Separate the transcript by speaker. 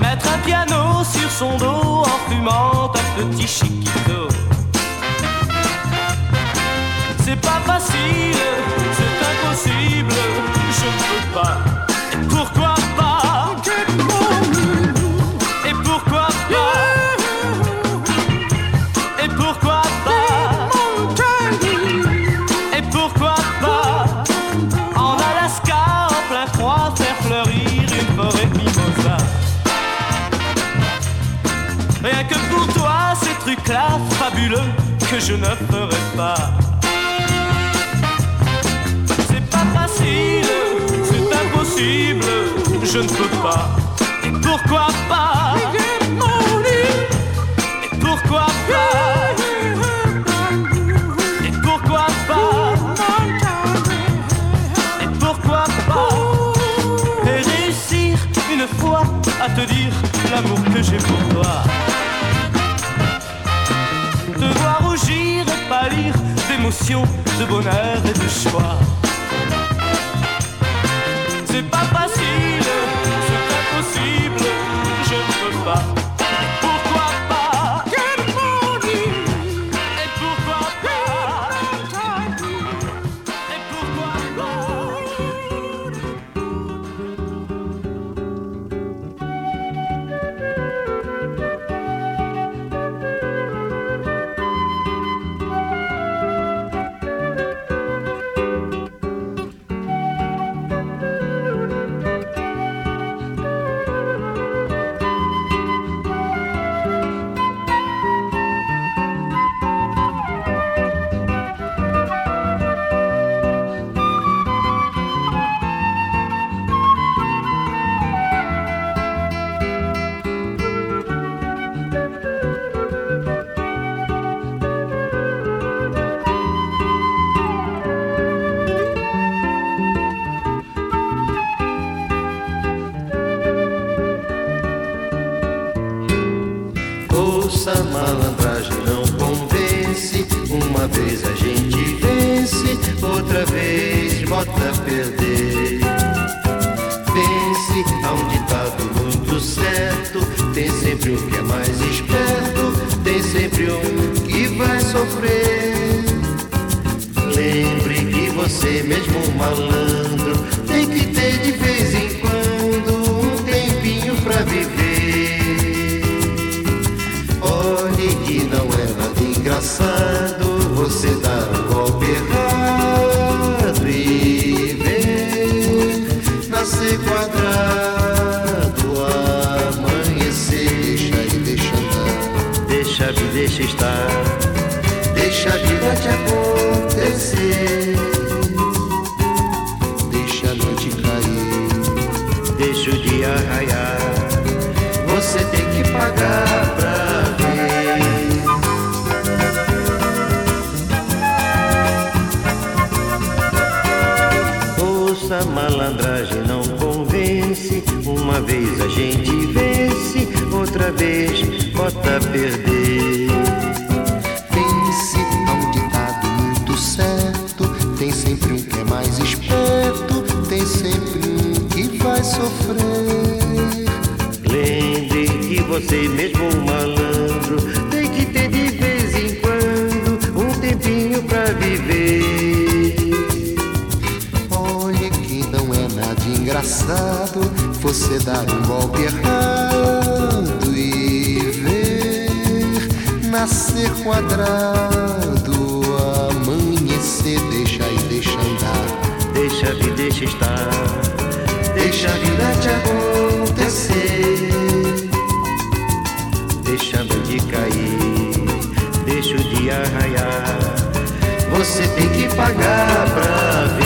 Speaker 1: Mettre un piano sur son dos en fumant un petit chiquito. C'est pas facile. je ne ferai pas. C'est pas facile, c'est impossible, je ne peux pas. Et pourquoi pas? Et pourquoi pas? Et pourquoi pas? Et pourquoi pas? Et réussir une fois à te dire l'amour que
Speaker 2: j'ai pour toi d'émotion, de bonheur et de joie.
Speaker 3: Você mesmo malandro. Você
Speaker 4: mesmo um malandro tem que ter de vez em quando um tempinho pra viver.
Speaker 3: Olhe que não é nada engraçado você dar um golpe errado e ver nascer quadrado, amanhecer, deixa e deixa andar,
Speaker 4: Deixa vir, deixa estar.
Speaker 3: deixa a vida te acontecer.
Speaker 4: Deixa o dia raiar.
Speaker 3: Você tem que pagar pra ver.